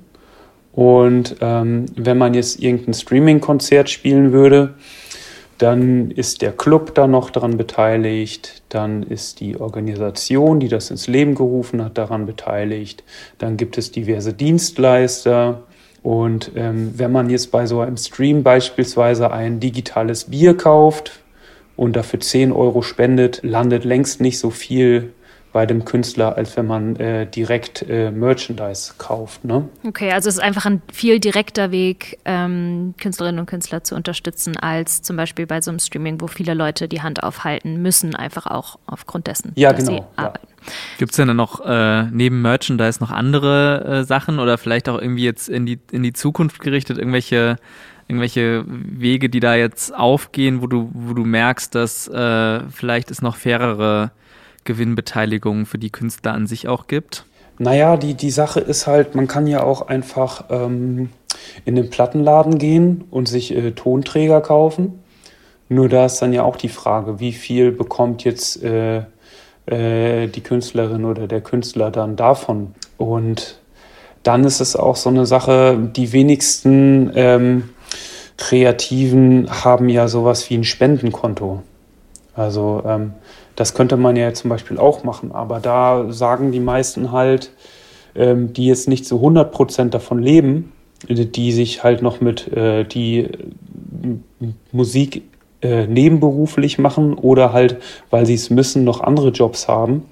Und ähm, wenn man jetzt irgendein Streaming-Konzert spielen würde, dann ist der Club da noch daran beteiligt, dann ist die Organisation, die das ins Leben gerufen hat, daran beteiligt, dann gibt es diverse Dienstleister. Und ähm, wenn man jetzt bei so einem Stream beispielsweise ein digitales Bier kauft und dafür 10 Euro spendet, landet längst nicht so viel bei dem Künstler, als wenn man äh, direkt äh, Merchandise kauft. Ne? Okay, also es ist einfach ein viel direkter Weg, ähm, Künstlerinnen und Künstler zu unterstützen, als zum Beispiel bei so einem Streaming, wo viele Leute die Hand aufhalten müssen, einfach auch aufgrund dessen, ja, dass genau, sie arbeiten. Ja. Gibt es denn dann noch äh, neben Merchandise noch andere äh, Sachen oder vielleicht auch irgendwie jetzt in die, in die Zukunft gerichtet, irgendwelche irgendwelche Wege, die da jetzt aufgehen, wo du, wo du merkst, dass äh, vielleicht es noch fairere Gewinnbeteiligung für die Künstler an sich auch gibt? Naja, die, die Sache ist halt, man kann ja auch einfach ähm, in den Plattenladen gehen und sich äh, Tonträger kaufen. Nur da ist dann ja auch die Frage, wie viel bekommt jetzt äh, äh, die Künstlerin oder der Künstler dann davon? Und dann ist es auch so eine Sache, die wenigsten ähm, Kreativen haben ja sowas wie ein Spendenkonto. Also ähm, das könnte man ja zum Beispiel auch machen, aber da sagen die meisten halt, ähm, die jetzt nicht zu 100 Prozent davon leben, die sich halt noch mit äh, die Musik äh, nebenberuflich machen oder halt, weil sie es müssen, noch andere Jobs haben,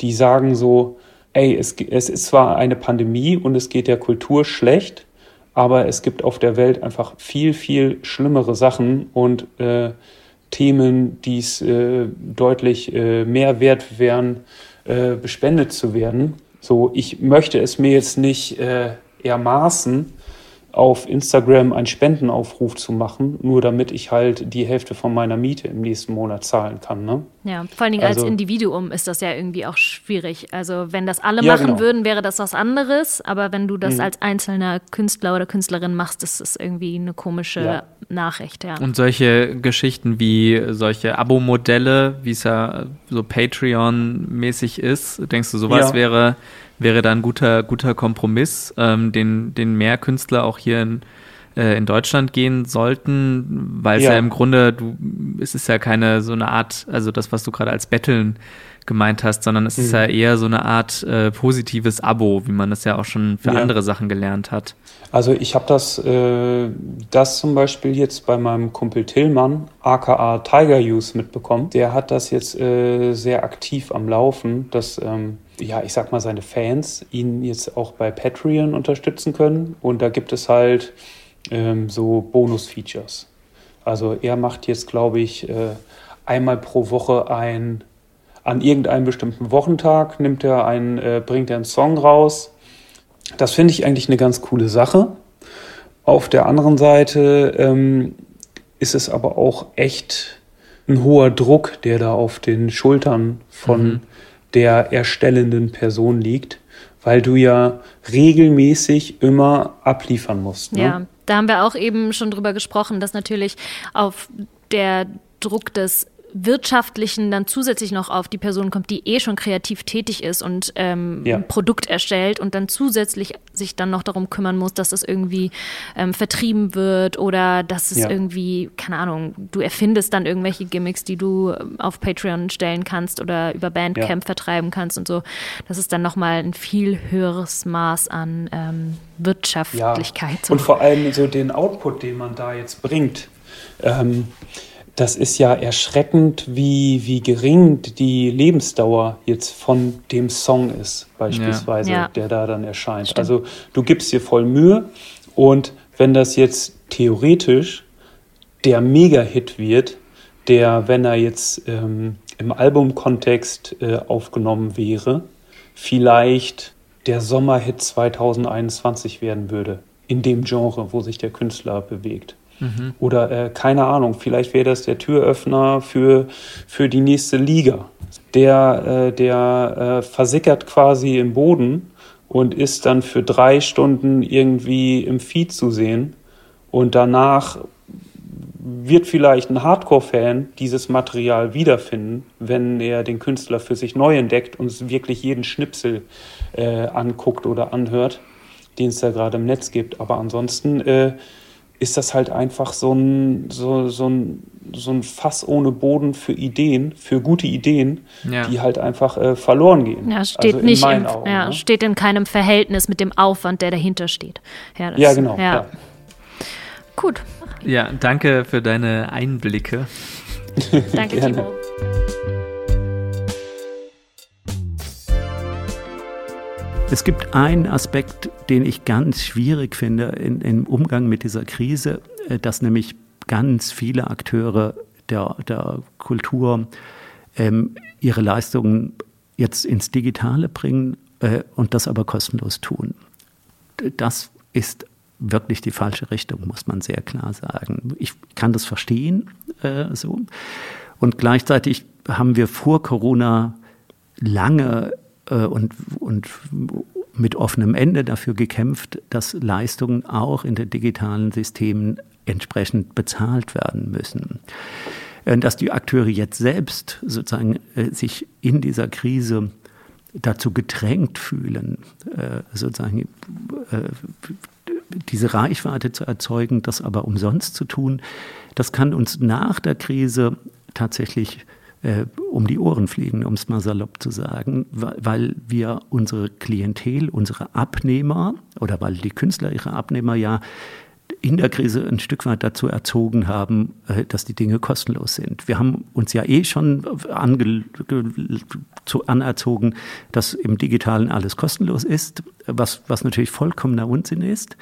die sagen so, ey, es, es ist zwar eine Pandemie und es geht der Kultur schlecht, aber es gibt auf der Welt einfach viel, viel schlimmere Sachen und äh, Themen, die es äh, deutlich äh, mehr wert wären, äh, bespendet zu werden. So, ich möchte es mir jetzt nicht äh, ermaßen, auf Instagram einen Spendenaufruf zu machen, nur damit ich halt die Hälfte von meiner Miete im nächsten Monat zahlen kann. Ne? Ja, vor allen Dingen also, als Individuum ist das ja irgendwie auch schwierig. Also wenn das alle ja, machen genau. würden, wäre das was anderes, aber wenn du das mhm. als einzelner Künstler oder Künstlerin machst, ist das irgendwie eine komische ja. Nachricht. Ja. Und solche Geschichten wie solche Abo-Modelle, wie es ja so Patreon-mäßig ist, denkst du, sowas ja. wäre wäre da ein guter, guter Kompromiss, ähm, den, den mehr Künstler auch hier in, äh, in Deutschland gehen sollten, weil es ja. ja. im Grunde, du, es ist ja keine so eine Art, also das, was du gerade als Betteln gemeint hast, sondern es mhm. ist ja eher so eine Art äh, positives Abo, wie man das ja auch schon für ja. andere Sachen gelernt hat. Also ich habe das, äh, das zum Beispiel jetzt bei meinem Kumpel Tillmann, aka Tiger Use, mitbekommen. Der hat das jetzt äh, sehr aktiv am Laufen, dass ähm, ja, ich sag mal, seine Fans ihn jetzt auch bei Patreon unterstützen können. Und da gibt es halt ähm, so Bonus-Features. Also er macht jetzt, glaube ich, äh, einmal pro Woche ein, an irgendeinem bestimmten Wochentag nimmt er einen, äh, bringt er einen Song raus. Das finde ich eigentlich eine ganz coole Sache. Auf der anderen Seite ähm, ist es aber auch echt ein hoher Druck, der da auf den Schultern von mhm der erstellenden Person liegt, weil du ja regelmäßig immer abliefern musst. Ne? Ja, da haben wir auch eben schon drüber gesprochen, dass natürlich auf der Druck des Wirtschaftlichen dann zusätzlich noch auf die Person kommt, die eh schon kreativ tätig ist und ähm, ja. ein Produkt erstellt und dann zusätzlich sich dann noch darum kümmern muss, dass es irgendwie ähm, vertrieben wird oder dass es ja. irgendwie, keine Ahnung, du erfindest dann irgendwelche Gimmicks, die du ähm, auf Patreon stellen kannst oder über Bandcamp ja. vertreiben kannst und so. Das ist dann nochmal ein viel höheres Maß an ähm, Wirtschaftlichkeit. Und vor allem so den Output, den man da jetzt bringt. Ähm, das ist ja erschreckend, wie, wie gering die Lebensdauer jetzt von dem Song ist, beispielsweise, ja. der da dann erscheint. Stimmt. Also du gibst dir voll Mühe und wenn das jetzt theoretisch der Mega-Hit wird, der, wenn er jetzt ähm, im Albumkontext äh, aufgenommen wäre, vielleicht der Sommerhit 2021 werden würde, in dem Genre, wo sich der Künstler bewegt. Mhm. Oder äh, keine Ahnung, vielleicht wäre das der Türöffner für, für die nächste Liga. Der, äh, der äh, versickert quasi im Boden und ist dann für drei Stunden irgendwie im Feed zu sehen. Und danach wird vielleicht ein Hardcore-Fan dieses Material wiederfinden, wenn er den Künstler für sich neu entdeckt und wirklich jeden Schnipsel äh, anguckt oder anhört, den es da gerade im Netz gibt. Aber ansonsten äh, ist das halt einfach so ein, so, so ein, so ein Fass ohne Boden für Ideen, für gute Ideen, ja. die halt einfach äh, verloren gehen. Ja, steht also nicht in, Augen, ja, ne? steht in keinem Verhältnis mit dem Aufwand, der dahinter steht. Ja, das, ja genau. Ja. ja. Gut. Ja, danke für deine Einblicke. danke, Timo. Es gibt einen Aspekt, den ich ganz schwierig finde in, im Umgang mit dieser Krise, äh, dass nämlich ganz viele Akteure der, der Kultur ähm, ihre Leistungen jetzt ins Digitale bringen äh, und das aber kostenlos tun. Das ist wirklich die falsche Richtung, muss man sehr klar sagen. Ich kann das verstehen äh, so. Und gleichzeitig haben wir vor Corona lange und, und mit offenem Ende dafür gekämpft, dass Leistungen auch in den digitalen Systemen entsprechend bezahlt werden müssen. Äh, dass die Akteure jetzt selbst sozusagen äh, sich in dieser Krise dazu gedrängt fühlen, sozusagen diese Reichweite zu erzeugen, das aber umsonst zu tun, das kann uns nach der Krise tatsächlich äh, um die Ohren fliegen, um es mal salopp zu sagen, weil wir unsere Klientel, unsere Abnehmer oder weil die Künstler ihre Abnehmer ja in der Krise ein Stück weit dazu erzogen haben, äh, dass die Dinge kostenlos sind. Wir haben uns ja eh schon zu, anerzogen, dass im Digitalen alles kostenlos ist, was, was natürlich vollkommener Unsinn ist.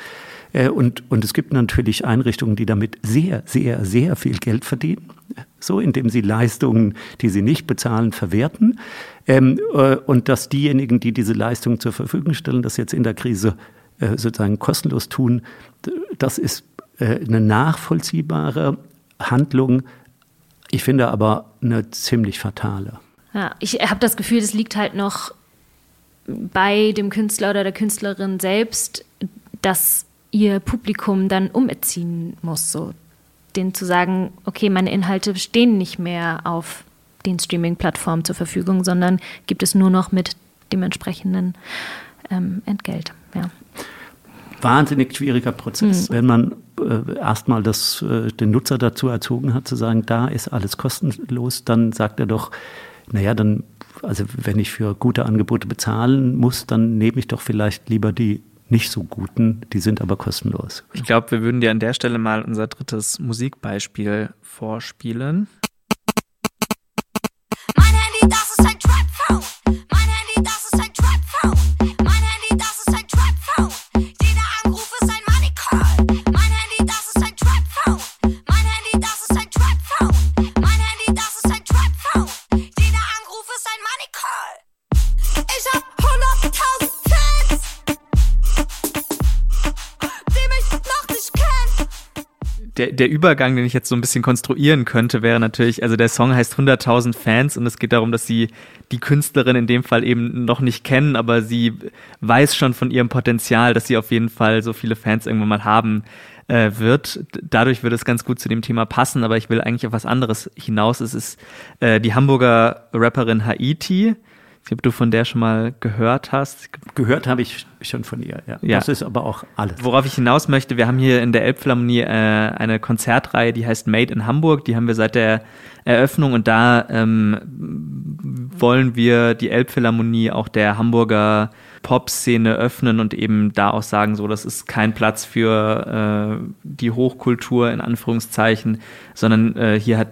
Äh, und, und es gibt natürlich Einrichtungen, die damit sehr, sehr, sehr viel Geld verdienen. So, indem sie Leistungen, die sie nicht bezahlen, verwerten. Ähm, äh, und dass diejenigen, die diese Leistungen zur Verfügung stellen, das jetzt in der Krise äh, sozusagen kostenlos tun, das ist eine nachvollziehbare Handlung. Ich finde aber eine ziemlich fatale. Ja, ich habe das Gefühl, es liegt halt noch bei dem Künstler oder der Künstlerin selbst, dass ihr Publikum dann umerziehen muss, so denen zu sagen, okay, meine Inhalte stehen nicht mehr auf den Streaming-Plattformen zur Verfügung, sondern gibt es nur noch mit dem entsprechenden ähm, Entgelt. Ja. Wahnsinnig schwieriger Prozess, mhm. wenn man äh, erstmal äh, den Nutzer dazu erzogen hat, zu sagen, da ist alles kostenlos, dann sagt er doch, naja, dann, also wenn ich für gute Angebote bezahlen muss, dann nehme ich doch vielleicht lieber die nicht so guten, die sind aber kostenlos. Ich glaube, wir würden dir an der Stelle mal unser drittes Musikbeispiel vorspielen. Der, der Übergang, den ich jetzt so ein bisschen konstruieren könnte, wäre natürlich, also der Song heißt 100.000 Fans und es geht darum, dass sie die Künstlerin in dem Fall eben noch nicht kennen, aber sie weiß schon von ihrem Potenzial, dass sie auf jeden Fall so viele Fans irgendwann mal haben äh, wird. Dadurch würde es ganz gut zu dem Thema passen, aber ich will eigentlich auf was anderes hinaus. Es ist äh, die Hamburger Rapperin Haiti, weiß ob du von der schon mal gehört hast. Gehört habe ich schon von ihr, ja. ja. Das ist aber auch alles. Worauf ich hinaus möchte, wir haben hier in der Elbphilharmonie äh, eine Konzertreihe, die heißt Made in Hamburg. Die haben wir seit der Eröffnung und da ähm, wollen wir die Elbphilharmonie auch der Hamburger Pop-Szene öffnen und eben da auch sagen, so, das ist kein Platz für äh, die Hochkultur in Anführungszeichen, sondern äh, hier hat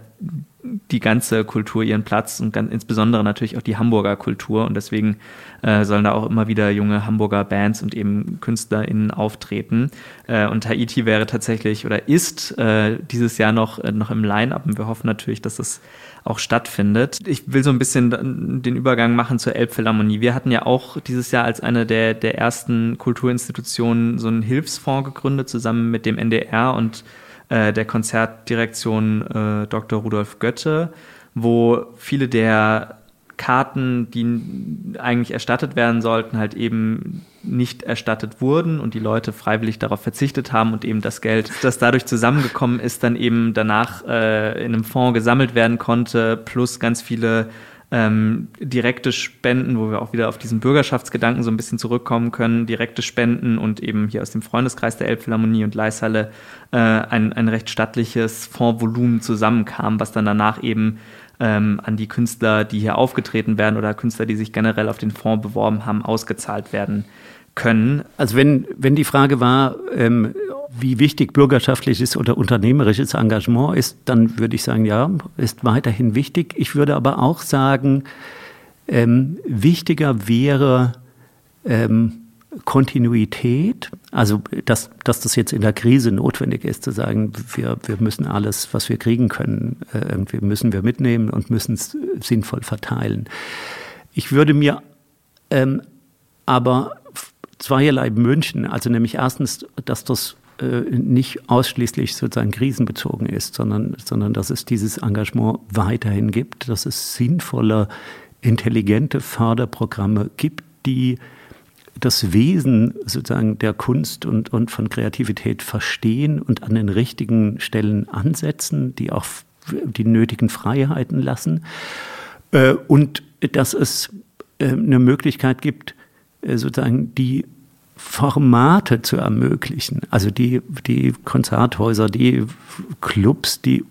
die ganze Kultur ihren Platz und ganz, insbesondere natürlich auch die Hamburger Kultur. Und deswegen äh, sollen da auch immer wieder junge Hamburger Bands und eben KünstlerInnen auftreten. Äh, und Haiti wäre tatsächlich oder ist äh, dieses Jahr noch, äh, noch im Line-Up und wir hoffen natürlich, dass es auch stattfindet. Ich will so ein bisschen den Übergang machen zur Elbphilharmonie. Wir hatten ja auch dieses Jahr als eine der, der ersten Kulturinstitutionen so einen Hilfsfonds gegründet, zusammen mit dem NDR und äh, der Konzertdirektion äh, Dr. Rudolf Götte, wo viele der Karten, die eigentlich erstattet werden sollten, halt eben nicht erstattet wurden und die Leute freiwillig darauf verzichtet haben und eben das Geld, das dadurch zusammengekommen ist, dann eben danach äh, in einem Fonds gesammelt werden konnte, plus ganz viele ähm, direkte Spenden, wo wir auch wieder auf diesen Bürgerschaftsgedanken so ein bisschen zurückkommen können, direkte Spenden und eben hier aus dem Freundeskreis der Elbphilharmonie und Leishalle äh, ein, ein recht stattliches Fondsvolumen zusammenkam, was dann danach eben ähm, an die Künstler, die hier aufgetreten werden oder Künstler, die sich generell auf den Fonds beworben haben, ausgezahlt werden können. Also wenn, wenn die Frage war, ähm, wie wichtig bürgerschaftliches oder unternehmerisches Engagement ist, dann würde ich sagen, ja, ist weiterhin wichtig. Ich würde aber auch sagen, ähm, wichtiger wäre ähm, Kontinuität, also dass, dass das jetzt in der Krise notwendig ist, zu sagen, wir, wir müssen alles, was wir kriegen können, äh, irgendwie müssen wir mitnehmen und müssen es sinnvoll verteilen. Ich würde mir ähm, aber zweierlei wünschen, also nämlich erstens, dass das äh, nicht ausschließlich sozusagen krisenbezogen ist, sondern, sondern dass es dieses Engagement weiterhin gibt, dass es sinnvolle, intelligente Förderprogramme gibt, die das Wesen sozusagen der Kunst und, und von Kreativität verstehen und an den richtigen Stellen ansetzen, die auch die nötigen Freiheiten lassen. Äh, und dass es äh, eine Möglichkeit gibt, sozusagen die Formate zu ermöglichen. Also die, die Konzerthäuser, die Clubs, die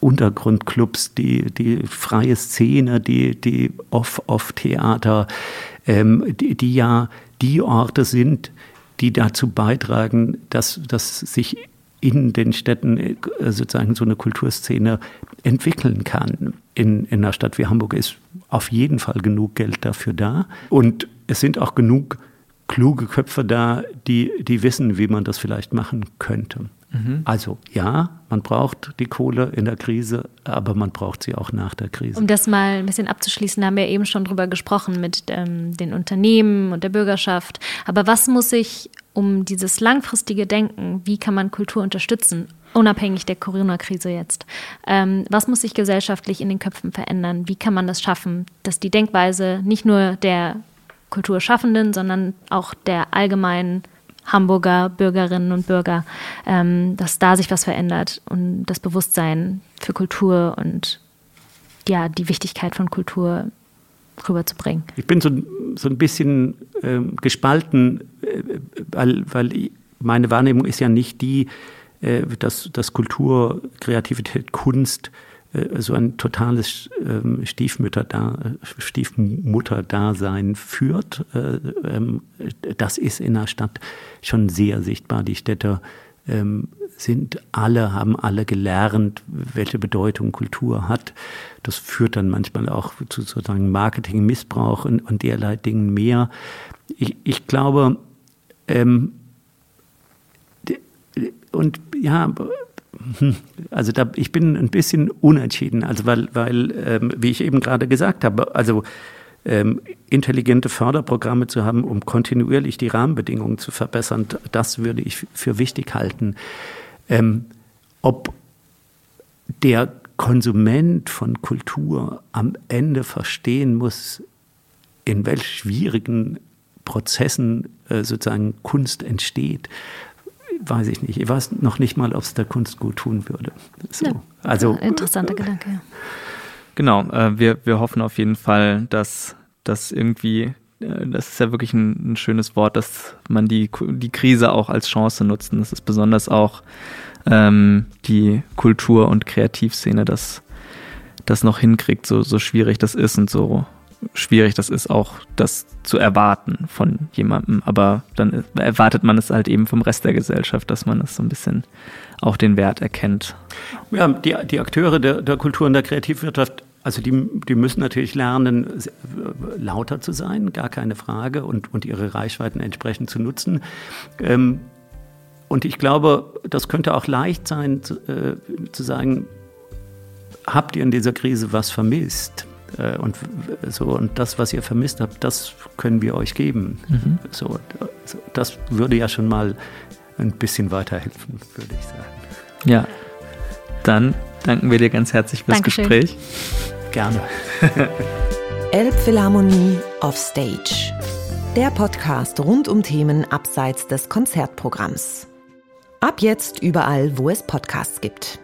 Untergrundclubs, die, die freie Szene, die, die Off-Off-Theater, ähm, die, die ja die Orte sind, die dazu beitragen, dass, dass sich in den Städten äh, sozusagen so eine Kulturszene entwickeln kann. In, in einer Stadt wie Hamburg ist auf jeden Fall genug Geld dafür da. Und es sind auch genug kluge Köpfe da, die, die wissen, wie man das vielleicht machen könnte. Mhm. Also ja, man braucht die Kohle in der Krise, aber man braucht sie auch nach der Krise. Um das mal ein bisschen abzuschließen, haben wir eben schon drüber gesprochen mit ähm, den Unternehmen und der Bürgerschaft. Aber was muss sich um dieses langfristige Denken, wie kann man Kultur unterstützen, unabhängig der Corona-Krise jetzt, ähm, was muss sich gesellschaftlich in den Köpfen verändern? Wie kann man das schaffen, dass die Denkweise nicht nur der Kulturschaffenden, sondern auch der allgemeinen Hamburger Bürgerinnen und Bürger, ähm, dass da sich was verändert und das Bewusstsein für Kultur und ja, die Wichtigkeit von Kultur rüberzubringen. Ich bin so, so ein bisschen ähm, gespalten, äh, weil, weil meine Wahrnehmung ist ja nicht die, äh, dass, dass Kultur, Kreativität, Kunst äh, so ein totales ähm, Stiefmutter-Dasein führt. Äh, ähm, das ist in der Stadt schon sehr sichtbar. Die Städte ähm, sind alle, haben alle gelernt, welche Bedeutung Kultur hat. Das führt dann manchmal auch zu sozusagen Marketingmissbrauch und, und derlei Dingen mehr. Ich, ich glaube, ähm, und ja, also da, ich bin ein bisschen unentschieden, also weil, weil ähm, wie ich eben gerade gesagt habe, also ähm, intelligente Förderprogramme zu haben, um kontinuierlich die Rahmenbedingungen zu verbessern, das würde ich für wichtig halten. Ähm, ob der Konsument von Kultur am Ende verstehen muss, in welch schwierigen Prozessen äh, sozusagen Kunst entsteht, weiß ich nicht. Ich weiß noch nicht mal, ob es der Kunst gut tun würde. So. Ja, also, interessanter Gedanke. Ja. Genau, äh, wir, wir hoffen auf jeden Fall, dass das irgendwie, äh, das ist ja wirklich ein, ein, schönes Wort, dass man die, die Krise auch als Chance nutzt. Und das ist besonders auch ähm, die Kultur- und Kreativszene, das, das noch hinkriegt, so, so schwierig das ist und so schwierig das ist, auch das zu erwarten von jemandem. Aber dann erwartet man es halt eben vom Rest der Gesellschaft, dass man es so ein bisschen auch den Wert erkennt. Ja, die, die Akteure der, der Kultur und der Kreativwirtschaft, also die, die müssen natürlich lernen, lauter zu sein, gar keine Frage, und, und ihre Reichweiten entsprechend zu nutzen. Ähm, und ich glaube, das könnte auch leicht sein, äh, zu sagen, habt ihr in dieser Krise was vermisst? Äh, und, so, und das, was ihr vermisst habt, das können wir euch geben. Mhm. So, das würde ja schon mal ein bisschen weiterhelfen, würde ich sagen. Ja, dann danken wir dir ganz herzlich fürs Dankeschön. Gespräch. Gerne. Elbphilharmonie auf Stage. Der Podcast rund um Themen abseits des Konzertprogramms. Ab jetzt überall, wo es Podcasts gibt.